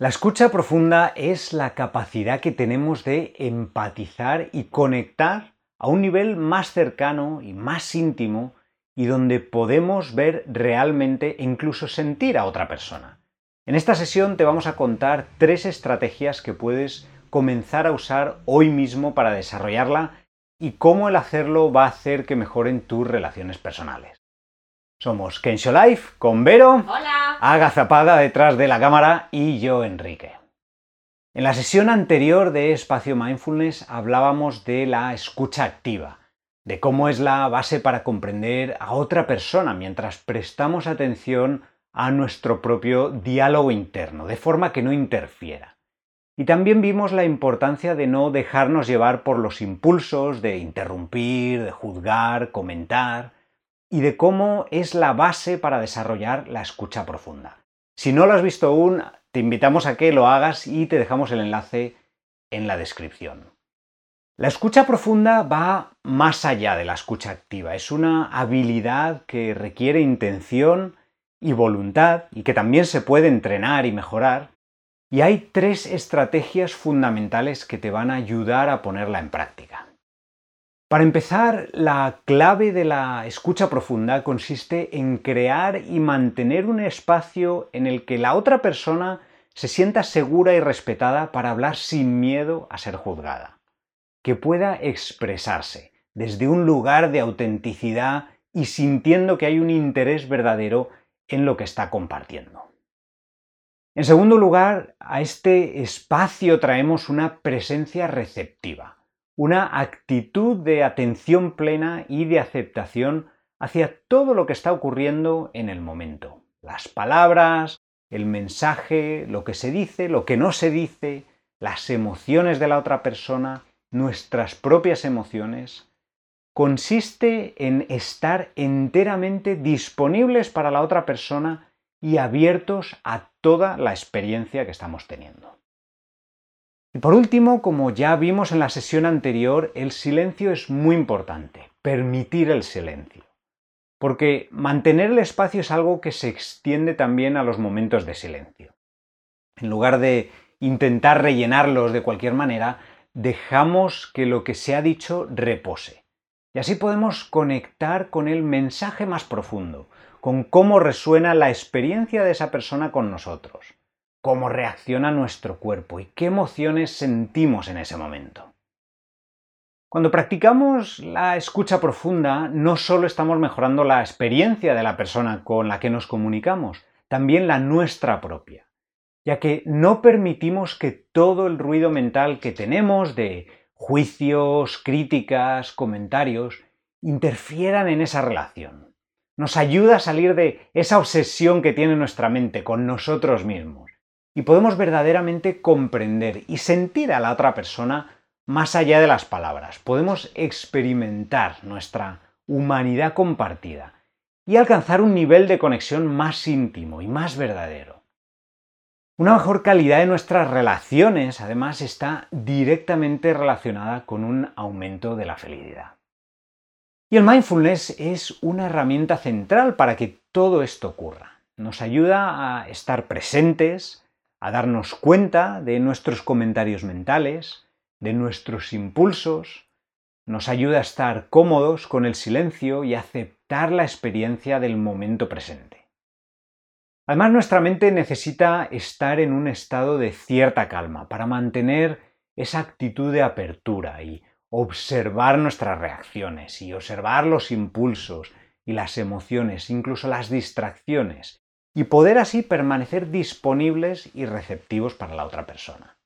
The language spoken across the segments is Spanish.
La escucha profunda es la capacidad que tenemos de empatizar y conectar a un nivel más cercano y más íntimo y donde podemos ver realmente e incluso sentir a otra persona. En esta sesión te vamos a contar tres estrategias que puedes comenzar a usar hoy mismo para desarrollarla y cómo el hacerlo va a hacer que mejoren tus relaciones personales. Somos Kensho Life con Vero. Hola. Agazapada detrás de la cámara y yo, Enrique. En la sesión anterior de Espacio Mindfulness hablábamos de la escucha activa, de cómo es la base para comprender a otra persona mientras prestamos atención a nuestro propio diálogo interno, de forma que no interfiera. Y también vimos la importancia de no dejarnos llevar por los impulsos de interrumpir, de juzgar, comentar, y de cómo es la base para desarrollar la escucha profunda. Si no lo has visto aún, te invitamos a que lo hagas y te dejamos el enlace en la descripción. La escucha profunda va más allá de la escucha activa. Es una habilidad que requiere intención y voluntad y que también se puede entrenar y mejorar. Y hay tres estrategias fundamentales que te van a ayudar a ponerla en práctica. Para empezar, la clave de la escucha profunda consiste en crear y mantener un espacio en el que la otra persona se sienta segura y respetada para hablar sin miedo a ser juzgada, que pueda expresarse desde un lugar de autenticidad y sintiendo que hay un interés verdadero en lo que está compartiendo. En segundo lugar, a este espacio traemos una presencia receptiva una actitud de atención plena y de aceptación hacia todo lo que está ocurriendo en el momento. Las palabras, el mensaje, lo que se dice, lo que no se dice, las emociones de la otra persona, nuestras propias emociones, consiste en estar enteramente disponibles para la otra persona y abiertos a toda la experiencia que estamos teniendo. Y por último, como ya vimos en la sesión anterior, el silencio es muy importante, permitir el silencio. Porque mantener el espacio es algo que se extiende también a los momentos de silencio. En lugar de intentar rellenarlos de cualquier manera, dejamos que lo que se ha dicho repose. Y así podemos conectar con el mensaje más profundo, con cómo resuena la experiencia de esa persona con nosotros cómo reacciona nuestro cuerpo y qué emociones sentimos en ese momento. Cuando practicamos la escucha profunda, no solo estamos mejorando la experiencia de la persona con la que nos comunicamos, también la nuestra propia, ya que no permitimos que todo el ruido mental que tenemos de juicios, críticas, comentarios, interfieran en esa relación. Nos ayuda a salir de esa obsesión que tiene nuestra mente con nosotros mismos y podemos verdaderamente comprender y sentir a la otra persona más allá de las palabras. Podemos experimentar nuestra humanidad compartida y alcanzar un nivel de conexión más íntimo y más verdadero. Una mejor calidad de nuestras relaciones, además, está directamente relacionada con un aumento de la felicidad. Y el mindfulness es una herramienta central para que todo esto ocurra. Nos ayuda a estar presentes, a darnos cuenta de nuestros comentarios mentales, de nuestros impulsos, nos ayuda a estar cómodos con el silencio y aceptar la experiencia del momento presente. Además, nuestra mente necesita estar en un estado de cierta calma para mantener esa actitud de apertura y observar nuestras reacciones y observar los impulsos y las emociones, incluso las distracciones, y poder así permanecer disponibles y receptivos para la otra persona.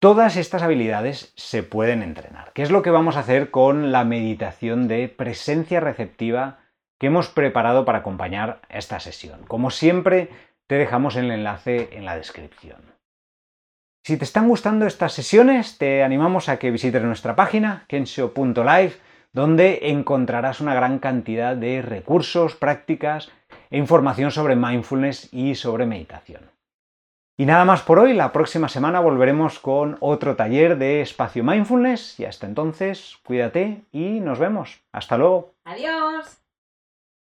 Todas estas habilidades se pueden entrenar, ¿Qué es lo que vamos a hacer con la meditación de presencia receptiva que hemos preparado para acompañar esta sesión. Como siempre, te dejamos el enlace en la descripción. Si te están gustando estas sesiones, te animamos a que visites nuestra página, kensho.live, donde encontrarás una gran cantidad de recursos, prácticas e información sobre mindfulness y sobre meditación. Y nada más por hoy, la próxima semana volveremos con otro taller de espacio mindfulness y hasta entonces cuídate y nos vemos. Hasta luego. Adiós.